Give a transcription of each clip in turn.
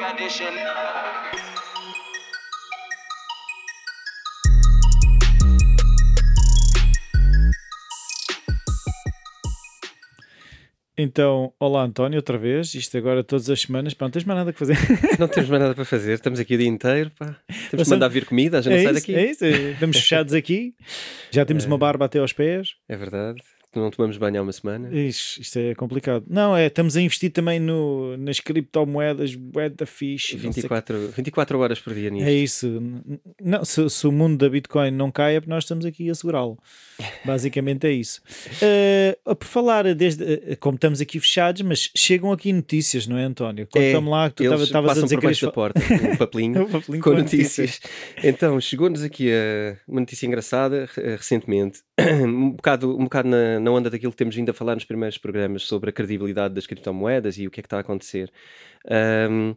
condition. Então, olá António, outra vez. Isto agora todas as semanas. Pá, não tens mais nada que fazer. Não temos mais nada para fazer, estamos aqui o dia inteiro. Pá. Temos Passamos- que mandar vir comida, a gente é não sai isso, daqui. é isso. é- Estamos fechados aqui. Já temos uma barba até aos pés. É verdade. Não tomamos banho há uma semana. Isto, isto é complicado. Não, é, estamos a investir também no, nas criptomoedas, moeda fixe. não sei 24, 24 horas por dia nisto. É isso. Não, se, se o mundo da Bitcoin não cai, é porque nós estamos aqui a segurá-lo. Basicamente é isso. Eh, por falar, desde, eh, como estamos aqui fechados, mas chegam aqui notícias, não é, António? Conta-me lá que tu estavas a dizer por que baixo da querias porta com um papelinho Um papelinho com com notícias. Então, chegou-nos aqui a- uma notícia engraçada eh, recentemente, um bocado, um bocado na, na onda daquilo que temos vindo a falar nos primeiros programas sobre a credibilidade das criptomoedas e o que é que está a acontecer. Ahm,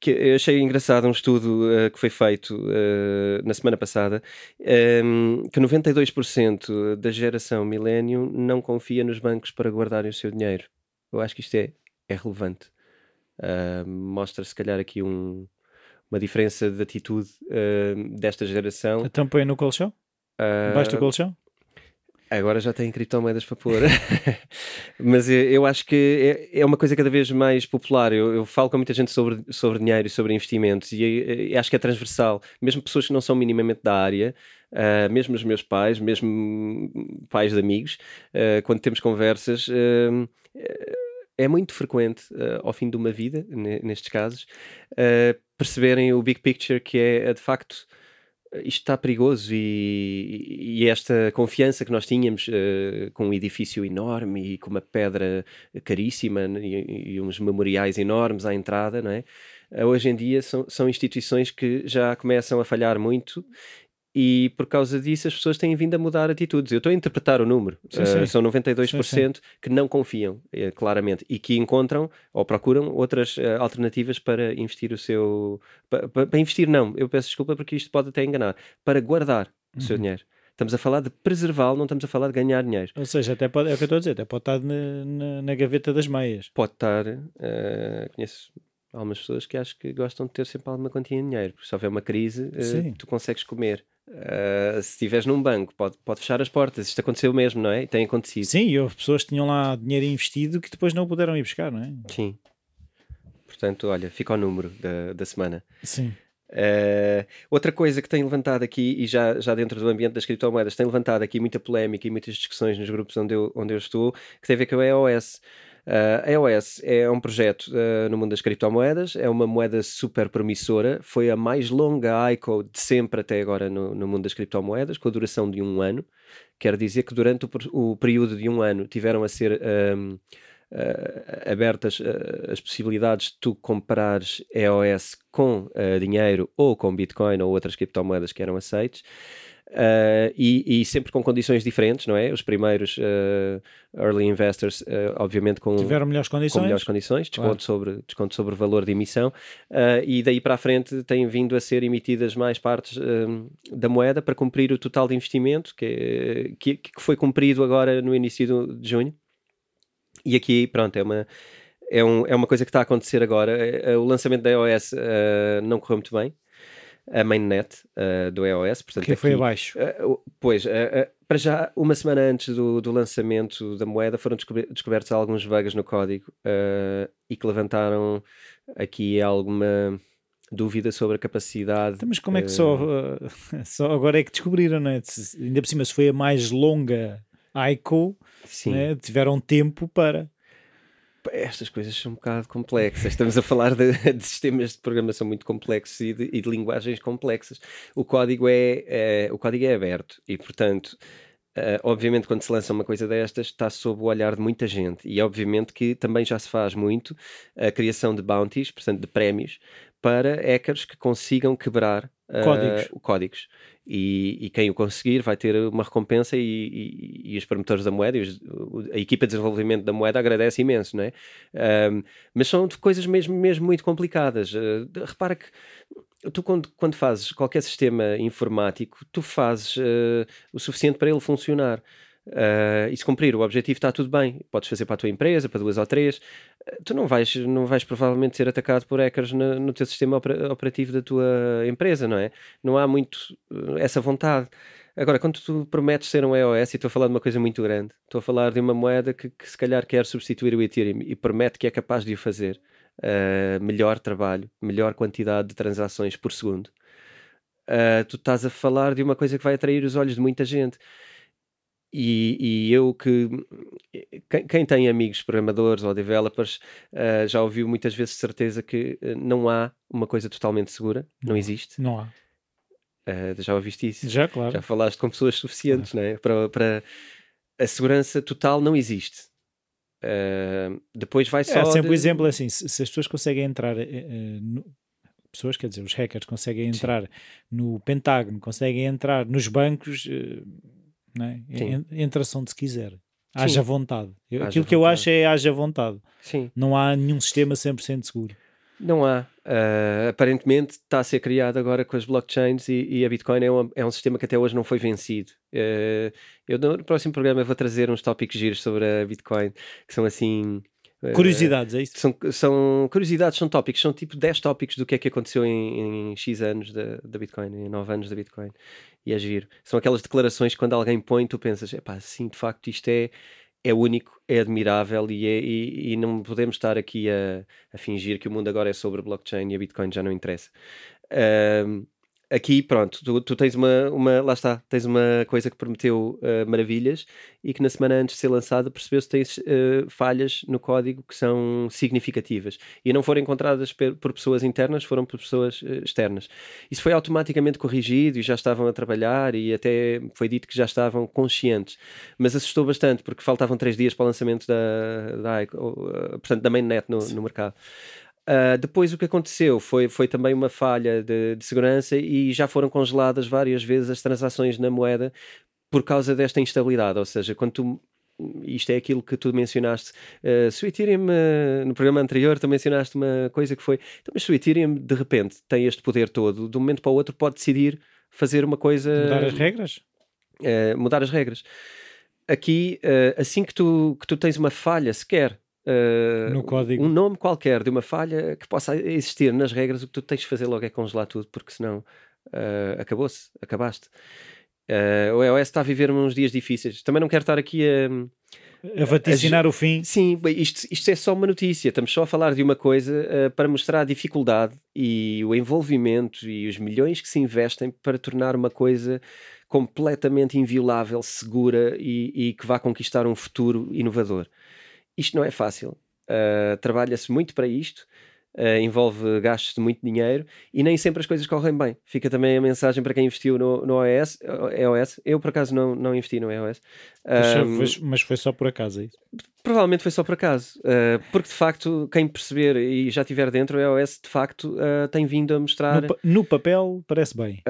que eu achei engraçado um estudo eh, que foi feito eh, na semana passada ahm, que 92% da geração millennium não confia nos bancos para guardarem o seu dinheiro. Eu acho que isto é, é relevante. Ah, mostra se calhar aqui um- uma diferença de atitude desta geração. Então põe no colchão? Debaixo do colchão? Agora já tem criptomoedas para pôr. Mas eu, eu acho que é, é uma coisa cada vez mais popular. Eu, eu falo com muita gente sobre, sobre dinheiro e sobre investimentos e eh, acho que é transversal. Mesmo pessoas que não são minimamente da área, ah, mesmo os meus pais, mesmo pais de amigos, ah, quando temos conversas. ah, é muito frequente, ao fim de uma vida, ne- nestes casos, perceberem o big picture que é, de facto, isto está perigoso e, e esta confiança que nós tínhamos eh, com um edifício enorme e com uma pedra caríssima e, e uns memoriais enormes à entrada, não é? Eh, Hoje em dia são, são instituições que já começam a falhar muito e por causa disso as pessoas têm vindo a mudar atitudes. Eu estou a interpretar o número. Sim, Eh, sim. são 92% que não confiam, eh, claramente, e que encontram ou procuram outras eh, alternativas para investir o seu. pa- pa- Para, investir, não, eu peço desculpa porque isto pode até enganar. Para guardar o seu dinheiro. Estamos a falar de preservá-lo, não estamos a falar de ganhar dinheiro. Ou seja, até pode, é o que eu estou a dizer, até pode estar na, na, na gaveta das meias. Pode estar. eh, conheço algumas pessoas que acho que gostam de ter sempre alguma quantia em dinheiro, porque se houver uma crise, Sim. tu consegues comer. Eh, se estiveres num banco, pode, pode fechar as portas. Isto aconteceu mesmo, não é? Tem acontecido. Sim, e houve pessoas que tinham lá dinheiro investido que depois não o puderam ir buscar, não é? Sim. Portanto, olha, fica o número da, da semana. Sim. Eh, outra coisa que tem levantado aqui, e já, já dentro do ambiente das criptomoedas, tem levantado aqui muita polémica e muitas discussões nos grupos onde eu, onde eu estou, que tem a ver com a EOS. Eh, a EOS é um projeto eh, no mundo das criptomoedas, é uma moeda super promissora, foi a mais longa ICO de sempre até agora no, no mundo das criptomoedas, com a duração de um ano. Quer dizer que durante o, o período de um ano tiveram a ser ehm, eh, abertas as possibilidades de tu comprares EOS com dinheiro ou com Bitcoin ou outras criptomoedas que eram aceites. Eh, e, e sempre com condições diferentes, não é? Os primeiros eh, early investors, eh, obviamente, com, Tiveram melhores com condições. melhores condições, desconto, Claro. sobre, desconto sobre o valor de emissão, e daí para a frente têm vindo a ser emitidas mais partes hum, da moeda para cumprir o total de investimento que, que, que foi cumprido agora no início do- de junho. E aqui, pronto, é uma, é, um- é uma coisa que está a acontecer agora. O lançamento da iOS não correu muito bem, a mainnet ah, do iOS, portanto, Que foi aqui- abaixo. Uh, pois, uh, uh, para já, uma semana antes do, do lançamento da moeda, foram descober- descobertos alguns bugs no código uh, e que levantaram aqui alguma dúvida sobre a capacidade. Então, Mas como é que só, uh, só agora é que descobriram, não é? Ainda por cima, se foi a mais longa ICO, né? tiveram tempo para. Estas coisas são um bocado complexas. Estamos a falar de, de sistemas de programação muito complexos e de, e de linguagens complexas. O código é, é- o código é aberto e, portanto, eh, obviamente, quando se lança uma coisa destas, está sob o olhar de muita gente. E, obviamente, que também já se faz muito a criação de bounties, portanto, de prémios, para hackers que consigam quebrar Códigos. o códigos. E, e quem o conseguir vai ter uma recompensa e, e- e os promotores da moeda os- a equipa de desenvolvimento da moeda agradece imenso, não é? Mas são coisas mesmo, mesmo muito complicadas. De- repara que tu quando, quando fazes qualquer sistema informático, tu fazes eh, o suficiente para ele funcionar. Uh, e se cumprir o objetivo está tudo bem. Podes fazer para a tua empresa, para duas ou três. Uh, tu não vais, não vais provavelmente ser atacado por hackers no, no teu sistema operativo da tua empresa, não é? Não há muito uh, essa vontade. Agora, quando tu prometes ser um EOS, e estou a falar de uma coisa muito grande, estou a falar de uma moeda que, que se calhar quer substituir o Ethereum e promete que é capaz de o fazer, melhor trabalho, melhor quantidade de transações por segundo. tu estás a falar de uma coisa que vai atrair os olhos de muita gente. E, e, eu que quem, quem, tem amigos programadores ou developers uh, já ouviu muitas vezes certeza que uh, não há uma coisa totalmente segura, não, não existe. Não há. Uh, já ouviste isso? Já, claro. Já falaste com pessoas suficientes, claro. né? Para, para a segurança total não existe. depois vai é, só. É sempre o de... exemplo assim: se, se, as pessoas conseguem entrar no, pessoas, quer dizer, os hackers conseguem entrar Sim. no Pentágono, conseguem entrar nos bancos, né? entra-se onde se quiser. Haja Sim. vontade. Eu, haja aquilo que vontade. eu acho é haja vontade. Sim. Não há nenhum sistema 100% seguro. Não há. Uh, aparentemente está a ser criado agora com as blockchains e, e a Bitcoin é um, é um sistema que até hoje não foi vencido. Uh, eu no próximo programa vou trazer uns tópicos giros sobre a Bitcoin que são assim curiosidades, é isso? São, são curiosidades, são tópicos, são tipo 10 tópicos do que é que aconteceu em, em X anos da, da Bitcoin, em 9 anos da Bitcoin. E é giro. São aquelas declarações que quando alguém põe, tu pensas, é pá, sim, de facto, isto é, é único, é admirável e, é, e, e não podemos estar aqui a, a, fingir que o mundo agora é sobre blockchain e a Bitcoin já não interessa. Um, aqui, pronto, tu, tu, tens uma, uma, lá está, tens uma coisa que prometeu uh, maravilhas e que na semana antes de ser lançada percebeu-se que tens uh, falhas no código que são significativas e não foram encontradas por, por pessoas internas, foram por pessoas uh, externas. Isso foi automaticamente corrigido e já estavam a trabalhar e até foi dito que já estavam conscientes, mas assustou bastante porque faltavam três dias para o lançamento da, da, portanto, da mainnet no, no mercado. Uh, depois o que aconteceu foi, foi também uma falha de, de, segurança e já foram congeladas várias vezes as transações na moeda por causa desta instabilidade. Ou seja, quando tu. Isto é aquilo que tu mencionaste. Uh, se o Ethereum, uh, no programa anterior, tu mencionaste uma coisa que foi. Então, mas se o Ethereum de repente tem este poder todo, de um momento para o outro pode decidir fazer uma coisa. Mudar as regras? mudar as regras. Aqui, assim que tu, que tu tens uma falha sequer Uh, no código. um nome qualquer de uma falha que possa existir nas regras, o que tu tens de fazer logo é congelar tudo, porque senão uh, acabou-se, acabaste. Uh, o EOS está a viver uns dias difíceis. Também não quero estar aqui a. A vaticinar a, o fim. Sim, isto, isto é só uma notícia. Estamos só a falar de uma coisa para mostrar a dificuldade e o envolvimento e os milhões que se investem para tornar uma coisa completamente inviolável, segura e, e que vá conquistar um futuro inovador. Isto não é fácil. Uh, Trabalha-se muito para isto. Uh, envolve gastos de muito dinheiro e nem sempre as coisas correm bem. Fica também a mensagem para quem investiu no, no EOS, EOS. Eu, por acaso, não, não investi no EOS. Um, mas foi só por acaso, é isso? Provavelmente foi só por acaso. Uh, porque, de facto, quem perceber e já estiver dentro, o EOS, de facto, tem vindo a mostrar... No, no papel, parece bem.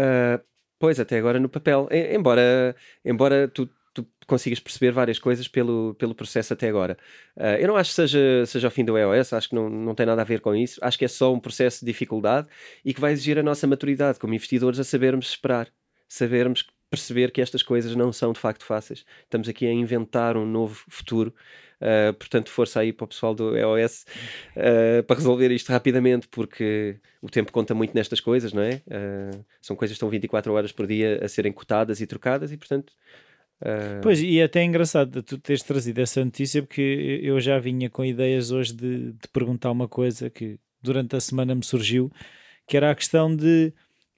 pois, até agora no papel. embora, embora tu tu consigas perceber várias coisas pelo, pelo processo até agora. Uh, eu não acho que seja, seja o fim do iOS, acho que não, não tem nada a ver com isso. Acho que é só um processo de dificuldade e que vai exigir a nossa maturidade como investidores a sabermos esperar, sabermos perceber que estas coisas não são de facto fáceis. Estamos aqui a inventar um novo futuro. Uh, portanto, força aí para o pessoal do EOS uh, para resolver isto rapidamente, porque o tempo conta muito nestas coisas, não é? Uh, são coisas que estão 24 horas por dia a serem cotadas e trocadas, e portanto Uh... Pois, e é até engraçado tu teres trazido essa notícia, porque eu já vinha com ideias hoje de, de perguntar uma coisa que durante a semana me surgiu, que era a questão de,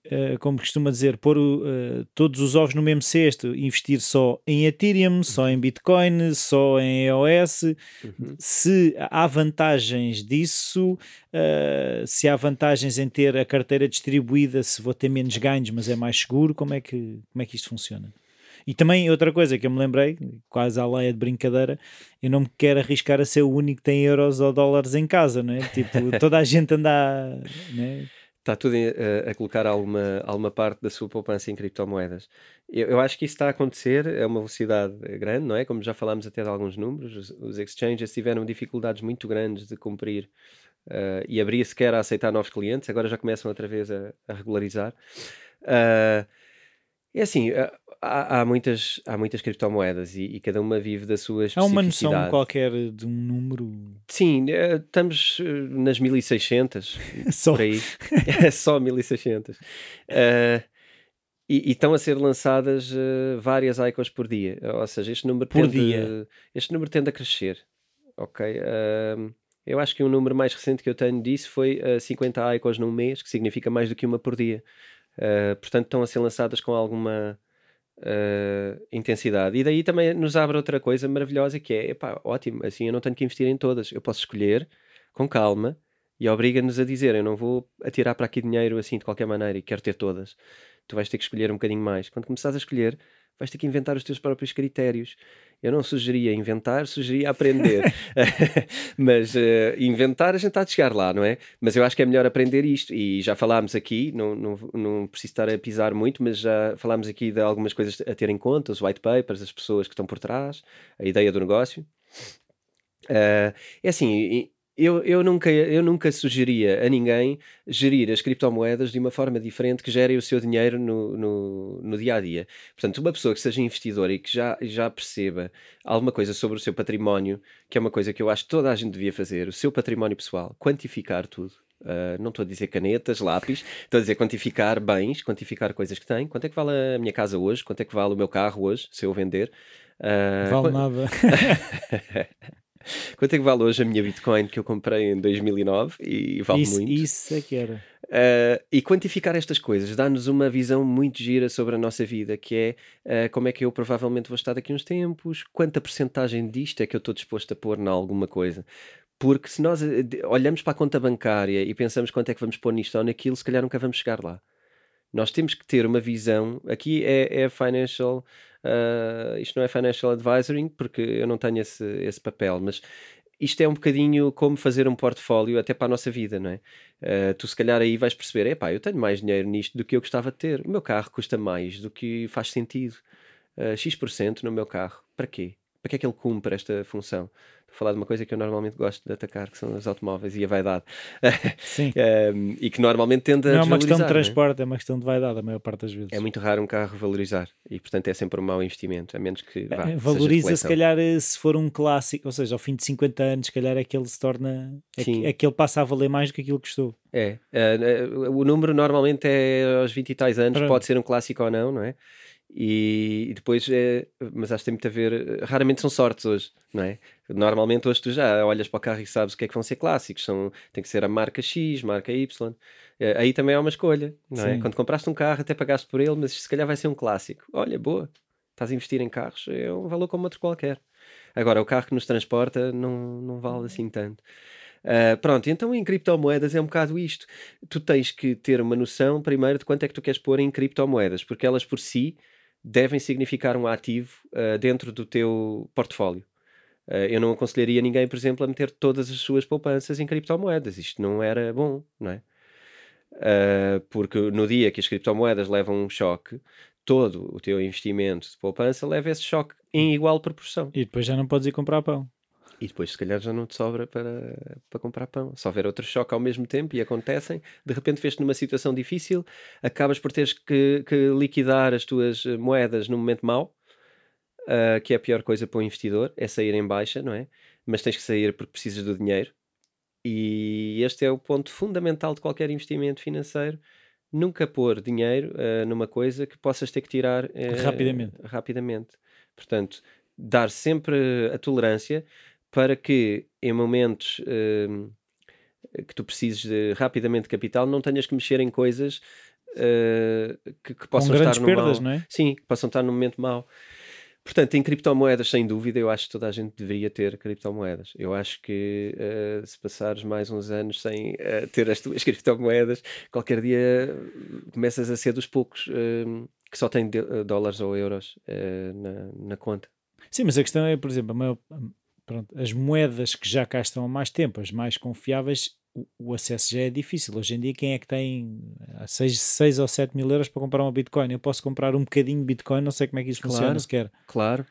uh, como costuma dizer, pôr uh, todos os ovos no mesmo cesto, investir só em Ethereum, só em Bitcoin, só em EOS. Uhum. Se há vantagens disso, uh, se há vantagens em ter a carteira distribuída, se vou ter menos ganhos, mas é mais seguro, como é que, como é que isto funciona? E também outra coisa que eu me lembrei, quase à leia de brincadeira, eu não me quero arriscar a ser o único que tem euros ou dólares em casa, não é? Tipo, toda a gente anda a, né? Está tudo a, a, colocar alguma, alguma parte da sua poupança em criptomoedas. Eu, eu, acho que isso está a acontecer a uma velocidade grande, não é? Como já falámos até de alguns números, os, os exchanges tiveram dificuldades muito grandes de cumprir uh, e abrir sequer a aceitar novos clientes, agora já começam outra vez a, a regularizar. Uh, é assim, uh, há, há, muitas, há muitas criptomoedas e, e, cada uma vive da sua especificidade. Há uma noção qualquer de um número? Sim, eh, estamos eh, nas 1600, só. por aí. É só 1600. Uh, e, e, estão a ser lançadas uh, várias ICOs por dia. Ou seja, este número, por tende, dia. este número tende a crescer. Ok? Uh, eu acho que um número mais recente que eu tenho disso foi uh, 50 ICOs num mês, que significa mais do que uma por dia. Portanto, estão a ser lançadas com alguma uh, intensidade. E daí também nos abre outra coisa maravilhosa que é, epá, ótimo, assim eu não tenho que investir em todas. Eu posso escolher com calma e obriga-nos a dizer, eu não vou atirar para aqui dinheiro assim de qualquer maneira e quero ter todas. Tu vais ter que escolher um bocadinho mais. Quando começares a escolher, vais ter que inventar os teus próprios critérios. Eu não sugeria inventar, sugeria aprender. Mas uh, inventar a gente está de chegar lá, não é? Mas eu acho que é melhor aprender isto. E já falámos aqui, não, não, não preciso estar a pisar muito, mas já falámos aqui de algumas coisas a ter em conta: os white papers, as pessoas que estão por trás, a ideia do negócio. Uh, é assim, eu, eu, nunca, eu nunca sugeria a ninguém gerir as criptomoedas de uma forma diferente que gerem o seu dinheiro no, no, no, dia a dia. Portanto, uma pessoa que seja investidora e que já, já perceba alguma coisa sobre o seu património, que é uma coisa que eu acho que toda a gente devia fazer, o seu património pessoal, quantificar tudo. Uh, não estou a dizer canetas, lápis, estou a dizer quantificar bens, quantificar coisas que tem. Quanto é que vale a minha casa hoje? Quanto é que vale o meu carro hoje, se eu vender? Uh, vale quant... nada. Quanto é que vale hoje a minha Bitcoin que eu comprei em 2009 e vale isso, muito? Isso é que era. Uh, e quantificar estas coisas dá-nos uma visão muito gira sobre a nossa vida, que é uh, como é que eu provavelmente vou estar daqui uns tempos, quanta porcentagem disto é que eu estou disposto a pôr em alguma coisa. Porque se nós eh, olhamos para a conta bancária e pensamos quanto é que vamos pôr nisto ou naquilo, se calhar nunca vamos chegar lá. Nós temos que ter uma visão, aqui é, é financial Uh, isto não é financial advisory, porque eu não tenho esse, esse papel, mas isto é um bocadinho como fazer um portfólio até para a nossa vida, não é? Uh, tu se calhar aí vais perceber, epá, eu tenho mais dinheiro nisto do que eu gostava de ter. O meu carro custa mais do que faz sentido. Uh, X% no meu carro. Para quê? Para que é que ele cumpre esta função? Falar de uma coisa que eu normalmente gosto de atacar, que são os automóveis e a vaidade. Sim. um, e que normalmente tende a Não é uma questão de é? transporte, é? é? uma questão de vaidade a maior parte das vezes. É muito raro um carro valorizar e, portanto, é sempre um mau investimento, a menos que vá, é, Valoriza, se calhar, eh, se for um clássico, ou seja, ao fim de 50 anos, se calhar é que ele se torna. É que, é que ele passa a valer mais do que aquilo que custou. É. Uh, o número normalmente é aos 20 e tais anos, Pronto. pode ser um clássico ou não, não é? E, e, depois é, mas acho que tem muito a ver, raramente são sortes hoje, não é? Normalmente hoje tu já olhas para o carro e sabes o que é que vão ser clássicos, são, tem que ser a marca X, marca Y, é, aí também é uma escolha, não é? Quando compraste um carro até pagaste por ele, mas se calhar vai ser um clássico, olha, boa, estás a investir em carros, é um valor como outro qualquer. Agora, o carro que nos transporta não, não vale assim tanto. Uh, pronto, então em criptomoedas é um bocado isto. Tu tens que ter uma noção primeiro de quanto é que tu queres pôr em criptomoedas, porque elas por si devem significar um ativo uh, dentro do teu portfólio. Uh, eu não aconselharia ninguém, por exemplo, a meter todas as suas poupanças em criptomoedas. Isto não era bom, não é? Uh, porque no dia que as criptomoedas levam um choque, todo o teu investimento de poupança leva esse choque em igual proporção. E depois já não podes ir comprar pão. E depois, se calhar, já não te sobra para, para comprar pão. Se houver outro choque ao mesmo tempo e acontecem, de repente vês-te numa situação difícil, acabas por teres que, que liquidar as tuas moedas num momento mau, uh, que é a pior coisa para o investidor, é sair em baixa, não é? Mas tens que sair porque precisas do dinheiro. E este é o ponto fundamental de qualquer investimento financeiro. Nunca pôr dinheiro uh, numa coisa que possas ter que tirar uh, rapidamente. rapidamente. Portanto, dar sempre a tolerância para que em momentos uh, que tu precises de, rapidamente de capital não tenhas que mexer em coisas uh, que, que, possam estar no perdas, não é? Sim, que possam estar num momento mau. Portanto, em criptomoedas, sem dúvida, eu acho que toda a gente deveria ter criptomoedas. Eu acho que uh, se passares mais uns anos sem uh, ter as tuas criptomoedas, qualquer dia começas a ser dos poucos uh, que só têm dólares ou euros na, na, conta. Sim, mas a questão é, por exemplo, a maior, Pronto, as moedas que já cá estão há mais tempo, as mais confiáveis, o, o acesso já é difícil. Hoje em dia, quem é que tem 6, ou 7 mil euros para comprar uma Bitcoin? Eu posso comprar um bocadinho de Bitcoin, não sei como é que isso claro, funciona sequer. Claro.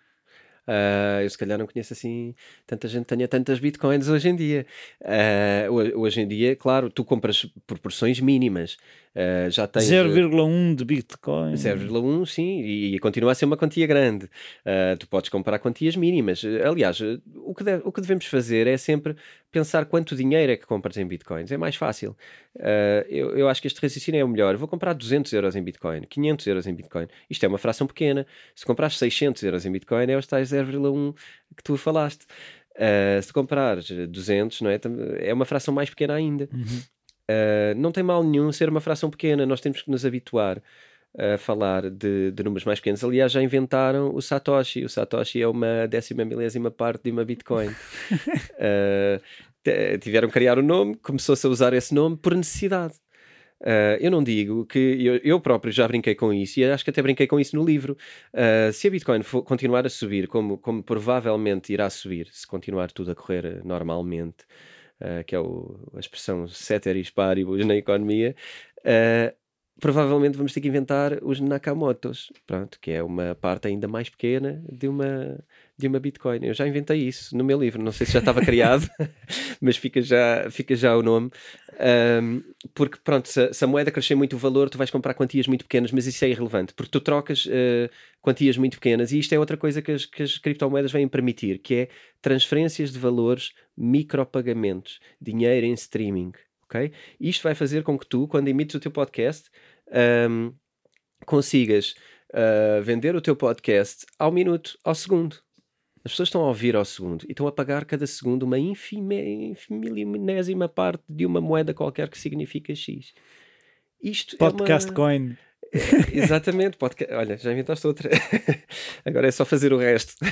Uh, eu se calhar não conheço assim tanta gente tenha tantas bitcoins hoje em dia. Uh, hoje em dia, claro, tu compras por porções mínimas. Uh, já tens 0,1 de Bitcoin. 0,1, sim, e, e, continua a ser uma quantia grande. Uh, tu podes comprar quantias mínimas. Aliás, o que, deve, o que devemos fazer é sempre pensar quanto dinheiro é que compras em Bitcoins. É mais fácil. Uh, eu, eu acho que este raciocínio é o melhor. vou comprar 200 euros em Bitcoin, 500 euros em Bitcoin. Isto é uma fração pequena. Se comprar 600 euros em Bitcoin, é os tais 0,1 que tu falaste. Uh, se comprares 200, não é? É uma fração mais pequena ainda. Uhum. Uh, não tem mal nenhum ser uma fração pequena, nós temos que nos habituar a falar de, de, números mais pequenos. Aliás, já inventaram o Satoshi. O Satoshi é uma décima milésima parte de uma Bitcoin. uh, tiveram que criar o um nome, começou-se a usar esse nome por necessidade. Uh, eu não digo que eu, eu, próprio já brinquei com isso e acho que até brinquei com isso no livro. Uh, se a Bitcoin for, continuar a subir, como, como provavelmente irá subir, se continuar tudo a correr normalmente, uh, que é o, a expressão ceteris paribus na economia, provavelmente vamos ter que inventar os Nakamotos, pronto, que é uma parte ainda mais pequena de uma, de uma Bitcoin. Eu já inventei isso no meu livro, não sei se já estava criado, mas fica já, fica já o nome. Um, porque, pronto, se, se, a moeda crescer muito o valor, tu vais comprar quantias muito pequenas, mas isso é irrelevante, porque tu trocas uh, quantias muito pequenas e isto é outra coisa que as, que as criptomoedas vêm permitir, que é transferências de valores, micropagamentos, dinheiro em streaming. Okay? Isto vai fazer com que tu, quando emites o teu podcast, um, consigas uh, vender o teu podcast ao minuto, ao segundo. As pessoas estão a ouvir ao segundo e estão a pagar cada segundo uma infinimésima parte de uma moeda qualquer que significa X. Isto podcast é uma... coin. É, exatamente, podcast. Olha, já inventaste outra. Agora é só fazer o resto.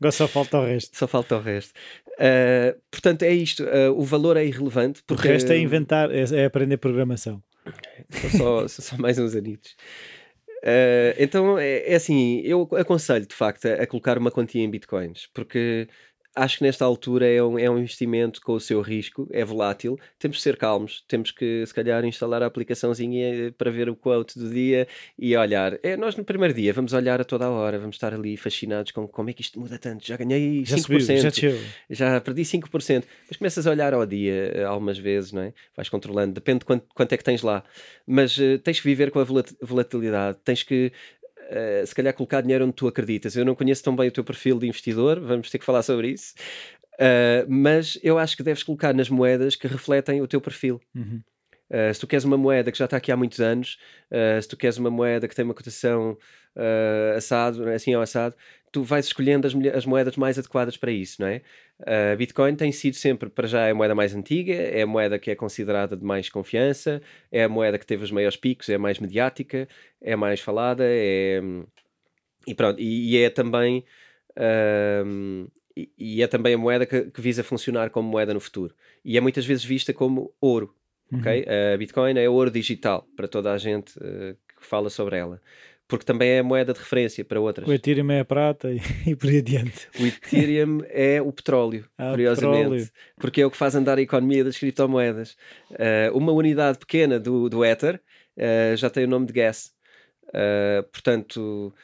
Agora só falta o resto. Só falta o resto. Uh, portanto, é isto. Uh, o valor é irrelevante. Porque... O resto é inventar, é, é aprender programação. São só, só mais uns anitos. Uh, então é, é, assim, eu aconselho de facto a, a, colocar uma quantia em bitcoins, porque acho que nesta altura é um, é um investimento com o seu risco, é volátil. Temos de ser calmos, temos que, se calhar, instalar a aplicaçãozinha para ver o quote do dia e olhar. É, nós no primeiro dia vamos olhar a toda a hora, vamos estar ali fascinados com como é que isto muda tanto. Já ganhei já 5%, subiu, já, já perdi 5%. Mas começas a olhar ao dia eh, algumas vezes, não é? Vais controlando, depende de quanto, quanto é que tens lá. Mas uh, tens que viver com a volatilidade, tens que uh, se calhar colocar dinheiro onde tu acreditas. Eu não conheço tão bem o teu perfil de investidor, vamos ter que falar sobre isso. Uh, mas eu acho que deves colocar nas moedas que refletem o teu perfil. Uhum. Uh, se tu queres uma moeda que já está aqui há muitos anos, uh, se tu queres uma moeda que tem uma cotação uh, assado, assim ao assado, tu vais escolhendo as, as, moedas mais adequadas para isso, não é? Uh, Bitcoin tem sido sempre, para já, a moeda mais antiga, é a moeda que é considerada de mais confiança, é a moeda que teve os maiores picos, é a mais mediática, é a mais falada, é... E pronto, e, e é também... Uh, e, é também a moeda que, que, visa funcionar como moeda no futuro. E é muitas vezes vista como ouro, ok? Uhum. A Bitcoin é ouro digital para toda a gente uh, que fala sobre ela porque também é moeda de referência para outras. O Ethereum é a prata e, e por aí adiante. O Ethereum é o petróleo, ah, curiosamente, petróleo. porque é o que faz andar a economia das criptomoedas. Uh, uma unidade pequena do, do Ether uh, já tem o nome de gas. Uh, portanto,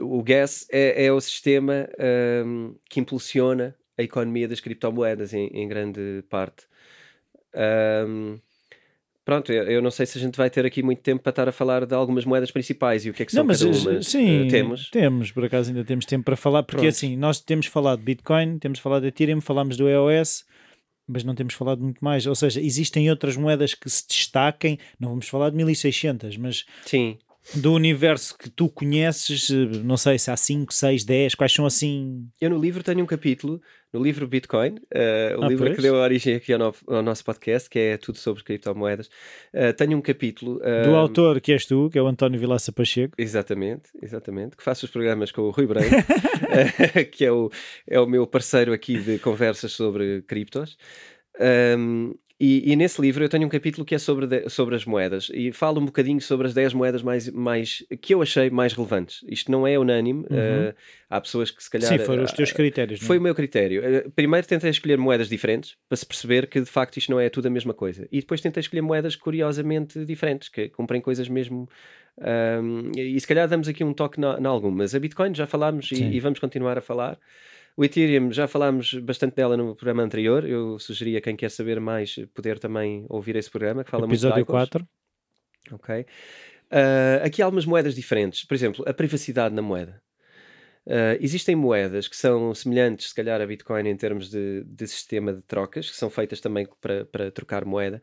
o gas é, é o sistema um, que impulsiona a economia das criptomoedas em, em grande parte. Um, Pronto, eu não sei se a gente vai ter aqui muito tempo para estar a falar de algumas moedas principais e o que é que são não, mas, cada uma. Sim, uh, temos. Temos, por acaso ainda temos tempo para falar, porque Pronto. assim, nós temos falado de Bitcoin, temos falado de Ethereum, falamos do EOS, mas não temos falado muito mais. Ou seja, existem outras moedas que se destaquem, não vamos falar de 1600, mas Sim do universo que tu conheces, não sei se há 5, 6, 10, quais são assim? Eu no livro tenho um capítulo, no livro Bitcoin, uh, o ah, livro pois? que deu origem aqui ao, no, ao, nosso podcast, que é tudo sobre criptomoedas. Uh, tenho um capítulo. Uh, do autor que és tu, que é o António Vilaça Pacheco. Exatamente, exatamente. Que faço os programas com o Rui Branco, que é o, é o meu parceiro aqui de conversas sobre criptos. Um, e, e, nesse livro eu tenho um capítulo que é sobre, de, sobre as moedas e falo um bocadinho sobre as 10 moedas mais, mais que eu achei mais relevantes. Isto não é unânime, uhum. uh, há pessoas que se calhar. Sim, foram os teus eh, critérios. Foi não? o meu critério. Uh, primeiro tentei escolher moedas diferentes para se perceber que de facto isto não é tudo a mesma coisa. E depois tentei escolher moedas curiosamente diferentes, que cumprem coisas mesmo. Um, e se calhar damos aqui um toque em algumas. A Bitcoin já falámos e, e vamos continuar a falar. O Ethereum, já falámos bastante dela no programa anterior. Eu sugeria quem quer saber mais poder também ouvir esse programa que fala Episódio muito de 4. Ok? Uh, aqui há algumas moedas diferentes. Por exemplo, a privacidade na moeda. Uh, existem moedas que são semelhantes, se calhar, a Bitcoin em termos de, de sistema de trocas, que são feitas também para, para trocar moeda,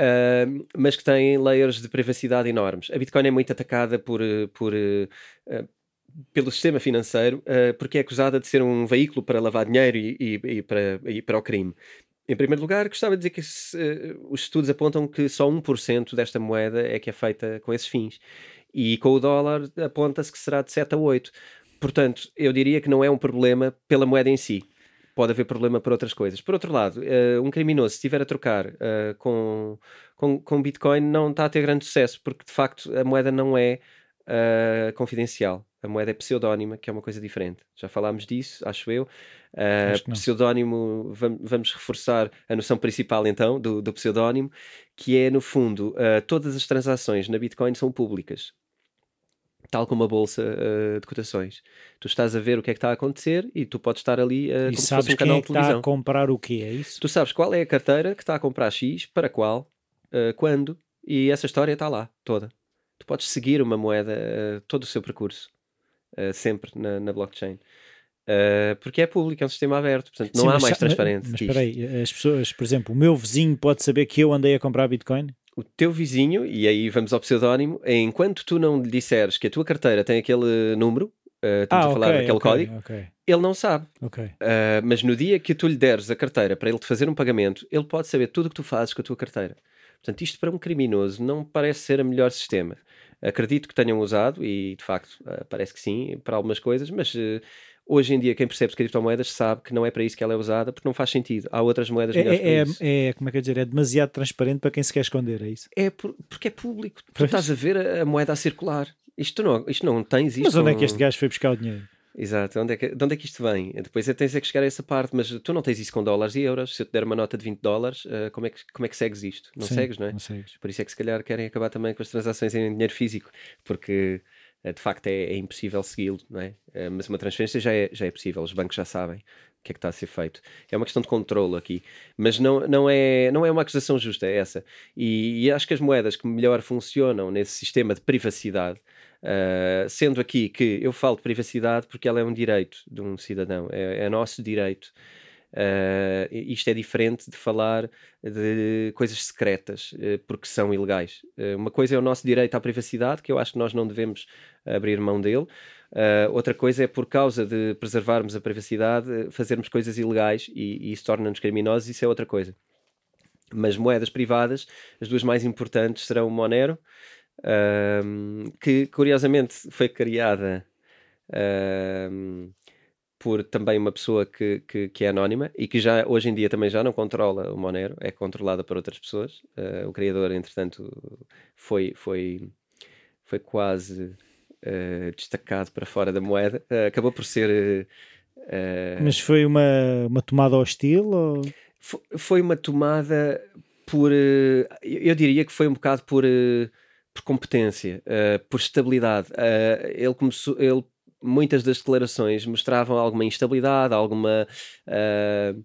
uh, mas que têm layers de privacidade enormes. A Bitcoin é muito atacada por, por, uh, pelo sistema financeiro porque é acusada de ser um veículo para lavar dinheiro e, e, e, para, e para o crime. Em primeiro lugar, gostava de dizer que os estudos apontam que só 1% desta moeda é que é feita com esses fins. E com o dólar aponta-se que será de 7 a 8. Portanto, eu diria que não é um problema pela moeda em si. Pode haver problema por outras coisas. Por outro lado, uh, um criminoso, se estiver a trocar uh, com, com, com Bitcoin, não está a ter grande sucesso, porque de facto a moeda não é uh, confidencial. A moeda é pseudónima, que é uma coisa diferente. Já falámos disso, acho eu. Uh, pseudónimo, vamos, vamos, reforçar a noção principal então do, do pseudónimo, que é no fundo, uh, todas as transações na Bitcoin são públicas tal como a bolsa uh, de cotações. Tu estás a ver o que é que está a acontecer e tu podes estar ali uh, e como sabes se fosse um canal é de televisão. está a comprar o quê, é isso? Tu sabes qual é a carteira que está a comprar X, para qual, quando, e essa história está lá, toda. Tu podes seguir uma moeda, uh, todo o seu percurso, sempre na, na blockchain. porque é público, é um sistema aberto, portanto não Sim, há mais transparente. Mas espera aí, as pessoas, por exemplo, o meu vizinho pode saber que eu andei a comprar Bitcoin? o teu vizinho, e aí vamos ao pseudónimo, enquanto tu não lhe disseres que a tua carteira tem aquele número, uh, estamos ah, a falar okay, daquele okay, código, okay. ele não sabe. Uh, mas no dia que tu lhe deres a carteira para ele te fazer um pagamento, ele pode saber tudo o que tu fazes com a tua carteira. Portanto, isto para um criminoso não parece ser o melhor sistema. Acredito que tenham usado, e de facto uh, parece que sim, para algumas coisas, mas Hoje em dia, quem percebe criptomoedas sabe que não é para isso que ela é usada, porque não faz sentido. Há outras moedas é, melhores é, é, é, como é que é dizer? É demasiado transparente para quem se quer esconder, é isso? É por, porque é público. Tu estás a ver a, a, moeda a circular. Isto não, isto não tens isto. Mas onde é que este gajo foi buscar o dinheiro? Exato, onde é que, de onde é que isto vem? Depois é, tens é que chegar a essa parte, mas tu não tens isso com dólares e euros. Se eu te der uma nota de 20 dólares, uh, como, é que, como é que segues isto? Não Sim, segues, não é? Não segues. Por isso é que se calhar querem acabar também com as transações em dinheiro físico, porque eh, de facto é, é impossível segui-lo, não é? Eh, mas uma transferência já é, já é possível, os bancos já sabem o que é que está a ser feito. É uma questão de controle aqui, mas não, não, é, não é uma acusação justa, é essa. E, e acho que as moedas que melhor funcionam nesse sistema de privacidade, uh, sendo aqui que eu falo de privacidade porque ela é um direito de um cidadão, é, é nosso direito. Uh, isto é diferente de falar de coisas secretas, uh, porque são ilegais. Uh, uma coisa é o nosso direito à privacidade, que eu acho que nós não devemos abrir mão dele. outra coisa é, por causa de preservarmos a privacidade, fazermos coisas ilegais e, e isso torna-nos criminosos, isso é outra coisa. Mas moedas privadas, as duas mais importantes serão o Monero, que curiosamente foi criada por também uma pessoa que, que, que, é anónima e que já hoje em dia também já não controla o Monero, é controlada por outras pessoas. Uh, o criador, entretanto, foi, foi, foi quase uh, destacado para fora da moeda. Uh, acabou por ser. Mas foi uma, uma tomada hostil? Ou... Foi, foi uma tomada por. eu diria que foi um bocado por. Por competência, por estabilidade. ele começou, ele muitas das declarações mostravam alguma instabilidade, alguma, uh,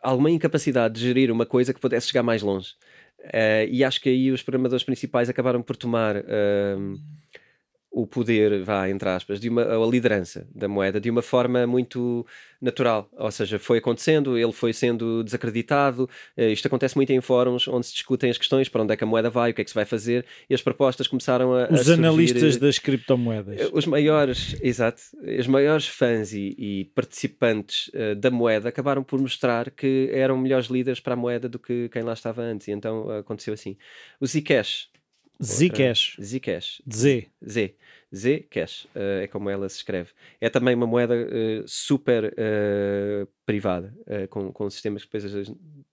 alguma incapacidade de gerir uma coisa que pudesse chegar mais longe. Uh, e acho que aí os programadores principais acabaram por tomar. O poder, vá, entre aspas, de uma, a liderança da moeda de uma forma muito natural. Ou seja, foi acontecendo, ele foi sendo desacreditado. Uh, isto acontece muito em fóruns onde se discutem as questões para onde é que a moeda vai, o que é que se vai fazer, e as propostas começaram a. Os a analistas das criptomoedas. Uh, os maiores, exato, os maiores fãs e, e participantes uh, da moeda acabaram por mostrar que eram melhores líderes para a moeda do que quem lá estava antes, e então aconteceu assim. O Zcash Zcash. Zcash. Z. Z. Zcash uh, é como ela se escreve. É também uma moeda uh, super uh, privada, com, com sistemas que depois,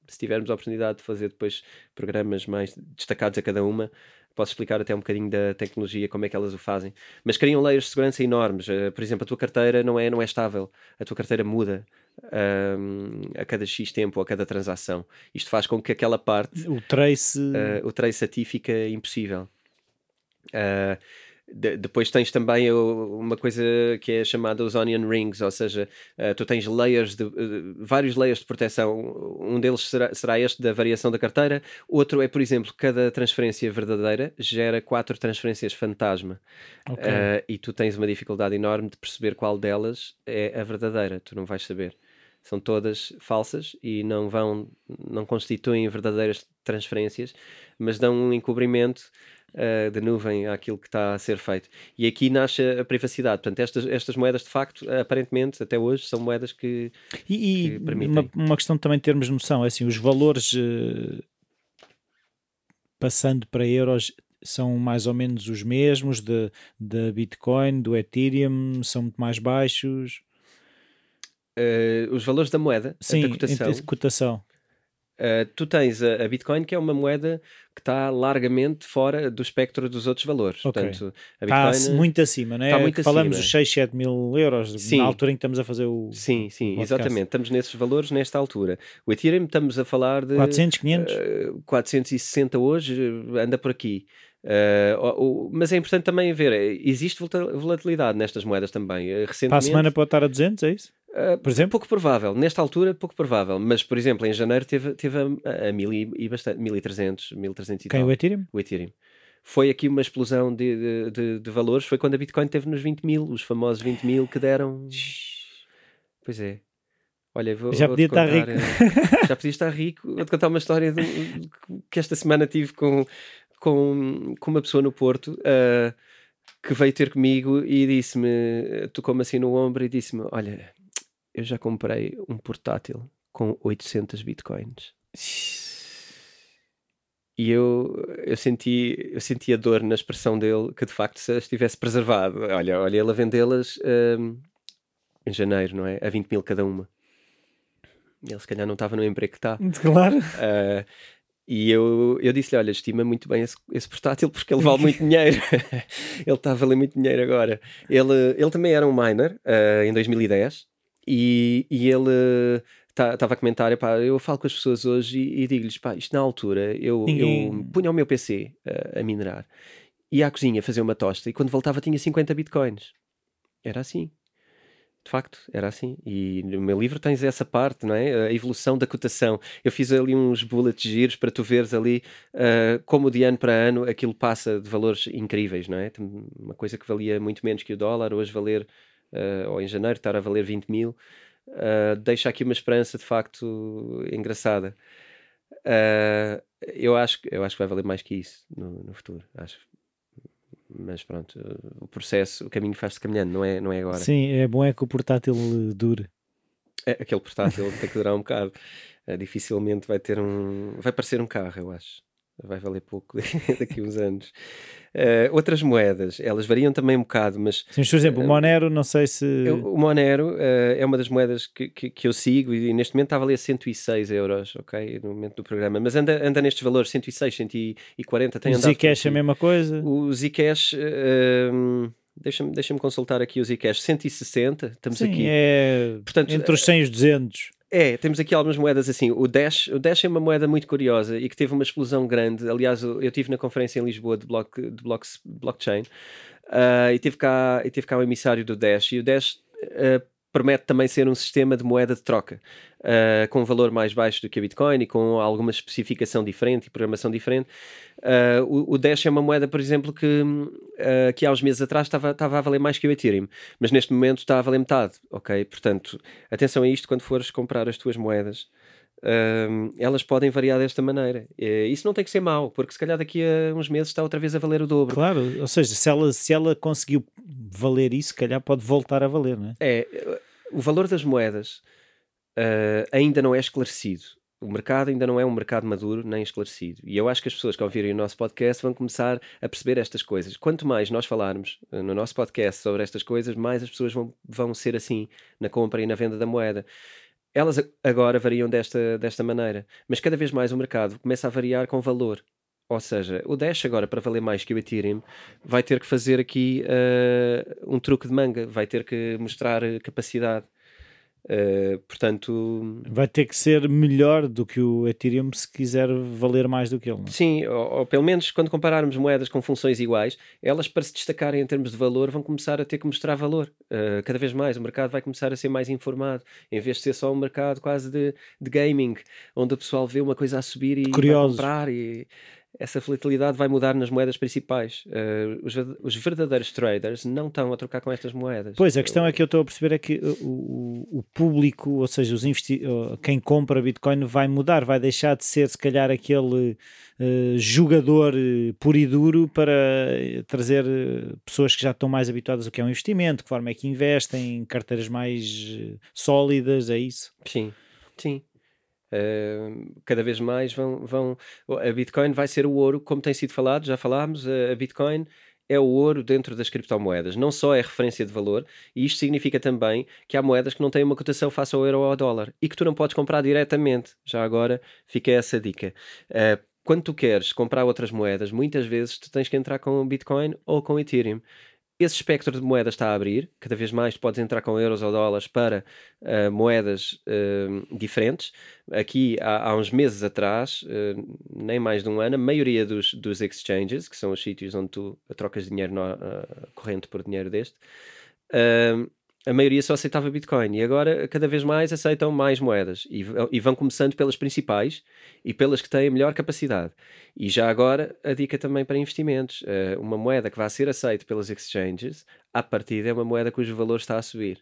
se tivermos a oportunidade de fazer depois programas mais destacados a cada uma, posso explicar até um bocadinho da tecnologia, como é que elas o fazem. Mas criam layers de segurança enormes. por exemplo, a tua carteira não é, não é estável, a tua carteira muda. Um, a cada X tempo, a cada transação. Isto faz com que aquela parte, o trace, uh, o trace a ti fica impossível. Uh, de, depois tens também uma coisa que é chamada os onion rings, ou seja, uh, tu tens layers de, uh, vários layers de proteção. Um deles será, será este da variação da carteira, outro é, por exemplo, cada transferência verdadeira gera quatro transferências fantasma. Okay. Uh, e tu tens uma dificuldade enorme de perceber qual delas é a verdadeira, tu não vais saber são todas falsas e não vão não constituem verdadeiras transferências mas dão um encobrimento uh, de nuvem àquilo que está a ser feito. E aqui nasce a privacidade. Portanto, estas, estas moedas, de facto, aparentemente, até hoje, são moedas que, e, que permitem. Uma, uma questão também de termos noção, é assim, os valores uh, passando para euros são mais ou menos os mesmos de, de Bitcoin, do Ethereum, são muito mais baixos. Uh, os valores da moeda, Sim, a cotação. cotação. Uh, tu tens a, a, Bitcoin, que é uma moeda que está largamente fora do espectro dos outros valores. Okay. Portanto, a Bitcoin está muito acima, não é? Está muito Falamos acima. os 6, 7 mil euros sim. na altura em que estamos a fazer o. Sim, sim, podcast. exatamente. Estamos nesses valores nesta altura. O Ethereum estamos a falar de 400, 500? Uh, 460 hoje, anda por aqui. Uh, mas é importante também ver, existe volatilidade nestas moedas também. Recentemente, Para a semana pode estar a 200, é isso? Uh, por exemplo? Pouco provável, nesta altura, pouco provável. Mas, por exemplo, em janeiro teve, teve a, a, mil e, e bastante, 1300, 1300 e Quem, tal. o Ethereum? O Ethereum. Foi aqui uma explosão de, de, de, valores. Foi quando a Bitcoin teve nos 20 mil, os famosos 20 mil que deram. Pois é. Olha, vou, já podia estar contar, rico. Eh, já podia estar rico. Vou-te contar uma história de, que esta semana tive com, com, com uma pessoa no Porto. Uh, que veio ter comigo e disse-me, tocou-me assim no ombro e disse-me: Olha, eu já comprei um portátil com 800 bitcoins. E eu, eu, senti, eu senti a dor na expressão dele que de facto se estivesse preservado. Olha, olha ele a vendê-las um, em janeiro, não é? A 20 mil cada uma. Ele se calhar não estava no emprego que está. Claro. Uh, e eu, eu disse-lhe: Olha, estima muito bem esse, esse portátil porque ele vale muito dinheiro. ele está a valer muito dinheiro agora. Ele, ele também era um miner uh, em 2010 e, e ele estava a comentar, eu falo com as pessoas hoje e, e digo-lhes, pá, isto na altura, eu, Ninguém... eu punha o meu PC a, a minerar, ia à cozinha fazer uma tosta e quando voltava tinha 50 bitcoins. Era assim. De facto, era assim. E no meu livro tens essa parte, não é? A evolução da cotação. Eu fiz ali uns bullets giros para tu veres ali uh, como de ano para ano aquilo passa de valores incríveis, não é? Uma coisa que valia muito menos que o dólar, hoje valer uh, ou em janeiro estar a valer 20 mil, uh, deixa aqui uma esperança de facto engraçada. Uh, eu, acho, eu acho que vai valer mais que isso no, no futuro. Acho mas pronto, o processo, o caminho faz-se caminhando, não é, não é agora. Sim, é bom é que o portátil dure. É, aquele portátil tem que durar um bocado. Dificilmente vai ter um. Vai parecer um carro, eu acho vai valer pouco daqui a uns anos. Uh, outras moedas, elas variam também um bocado, mas... Sim, por exemplo, o eh, Monero, não sei se... Eu, o Monero uh, é uma das moedas que, que, que, eu sigo e neste momento está a valer 106 euros, ok? No momento do programa, mas anda, anda nestes valores, 106, 140, tem. O Zcash é a mesma coisa? O Zcash... Uh, Deixa-me deixa consultar aqui o Zcash, 160, estamos Sim, aqui. é Portanto, entre os 100 e os 200. É, temos aqui algumas moedas assim. O Dash, o Dash é uma moeda muito curiosa e que teve uma explosão grande. Aliás, eu estive na conferência em Lisboa de, block, de block, blockchain uh, e, tive cá, e tive cá o emissário do Dash. E o Dash uh, promete também ser um sistema de moeda de troca uh, com um valor mais baixo do que a Bitcoin e com alguma especificação diferente e programação diferente. Uh, o, o, Dash é uma moeda, por exemplo, que, uh, que há uns meses atrás estava, estava a valer mais que o Ethereum, mas neste momento está a valer metade, ok? Portanto, atenção a isto quando fores comprar as tuas moedas. Uh, elas podem variar desta maneira. isso não tem que ser mau, porque se calhar daqui a uns meses está outra vez a valer o dobro. Claro, ou seja, se ela, se ela conseguiu valer isso, se calhar pode voltar a valer, não é? É, o valor das moedas uh, ainda não é esclarecido. O mercado ainda não é um mercado maduro nem esclarecido. E eu acho que as pessoas que ouvirem o nosso podcast vão começar a perceber estas coisas. Quanto mais nós falarmos uh, no nosso podcast sobre estas coisas, mais as pessoas vão, vão ser assim na compra e na venda da moeda. Elas agora variam desta, desta maneira, mas cada vez mais o mercado começa a variar com valor. Ou seja, o Dash agora, para valer mais que o Ethereum, vai ter que fazer aqui uh, um truque de manga, vai ter que mostrar capacidade. Uh, portanto, vai ter que ser melhor do que o Ethereum se quiser valer mais do que ele. Não? É? Sim, ou, ou, pelo menos quando compararmos moedas com funções iguais, elas para se destacarem em termos de valor vão começar a ter que mostrar valor. Uh, cada vez mais o mercado vai começar a ser mais informado, em vez de ser só um mercado quase de, de gaming, onde o pessoal vê uma coisa a subir e Curiosos. vai comprar e essa volatilidade vai mudar nas moedas principais. Uh, os, os, verdadeiros traders não estão a trocar com estas moedas. Pois, a questão é que eu estou a perceber é que o, o público, ou seja, os investi quem compra Bitcoin vai mudar, vai deixar de ser se calhar aquele uh, jogador uh, puro e duro para trazer pessoas que já estão mais habituadas ao que é um investimento, que forma é que investem, em carteiras mais sólidas, é isso? Sim, sim. Uh, cada vez mais vão, vão. A Bitcoin vai ser o ouro, como tem sido falado, já falámos, a Bitcoin é o ouro dentro das criptomoedas. Não só é referência de valor, e isto significa também que há moedas que não têm uma cotação face ao euro ou ao dólar e que tu não podes comprar diretamente. Já agora fica essa dica. Uh, quando tu queres comprar outras moedas, muitas vezes tu tens que entrar com Bitcoin ou com Ethereum esse espectro de moedas está a abrir, cada vez mais podes entrar com euros ou dólares para uh, moedas uh, diferentes. Aqui, há, há, uns meses atrás, uh, nem mais de um ano, a maioria dos, dos exchanges, que são os sítios onde tu trocas dinheiro no, corrente por dinheiro deste, a maioria só aceitava Bitcoin e agora cada vez mais aceitam mais moedas e, e, vão começando pelas principais e pelas que têm a melhor capacidade. E já agora a dica também para investimentos: uh, uma moeda que vai ser aceita pelas exchanges, à partida é uma moeda cujo valor está a subir.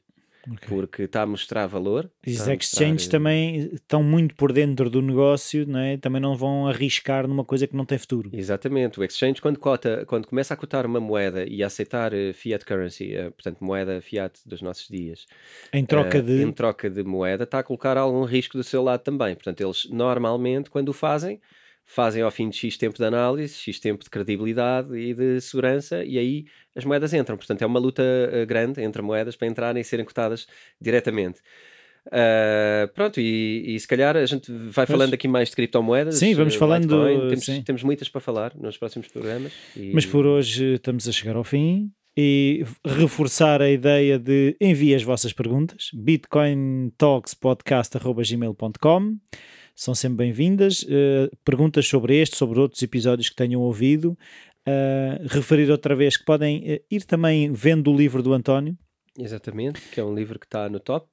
Okay. Porque está a mostrar valor. Os exchanges mostrar... também estão muito por dentro do negócio, não é? também não vão arriscar numa coisa que não tem futuro. Exatamente. O exchange, quando, cota, quando começa a cotar uma moeda e a aceitar uh, fiat currency, uh, portanto, moeda fiat dos nossos dias, em troca, de... em troca de moeda, está a colocar algum risco do seu lado também. Portanto, eles normalmente, quando o fazem, fazem ao fim de X tempo de análise, X tempo de credibilidade e de segurança, e aí as moedas entram. Portanto, é uma luta uh, grande entre moedas para entrarem e serem cotadas diretamente. Uh, pronto, e, e, se calhar a gente vai falando aqui mais de criptomoedas. Sim, vamos uh, falando. Temos, sim. temos muitas para falar nos próximos programas. E... Mas por hoje estamos a chegar ao fim e reforçar a ideia de envie as vossas perguntas bitcointalkspodcast.gmail.com são sempre bem-vindas. Uh, perguntas sobre este, sobre outros episódios que tenham ouvido. Uh, referir outra vez que podem uh, ir também vendo o livro do António. Exatamente, que é um livro que está no top.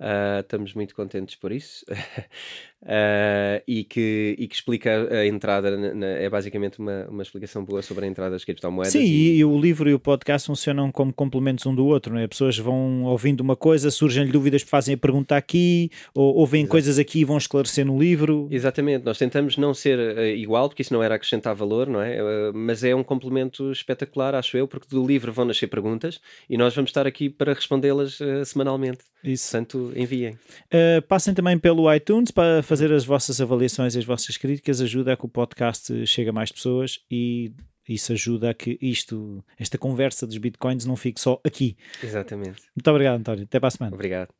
Uh, estamos muito contentes por isso. uh, e, que, e que explica a entrada, na, na, é basicamente uma, uma explicação boa sobre a entrada das criptomoedas. Sim, e... e... o livro e o podcast funcionam como complementos um do outro, não é? Pessoas vão ouvindo uma coisa, surgem-lhe dúvidas, fazem a pergunta aqui, ou ouvem Exato. coisas aqui e vão esclarecer no livro. Exatamente, nós tentamos não ser uh, igual, porque isso não era acrescentar valor, não é? Uh, mas é um complemento espetacular, acho eu, porque do livro vão nascer perguntas e nós vamos estar aqui para respondê-las semanalmente. Isso. Portanto, enviem. passem também pelo iTunes para fazer as vossas avaliações e as vossas críticas ajuda a que o podcast chegue a mais pessoas e isso ajuda a que isto, esta conversa dos bitcoins não fique só aqui. Exatamente. Muito obrigado, António. Até para a semana. Obrigado.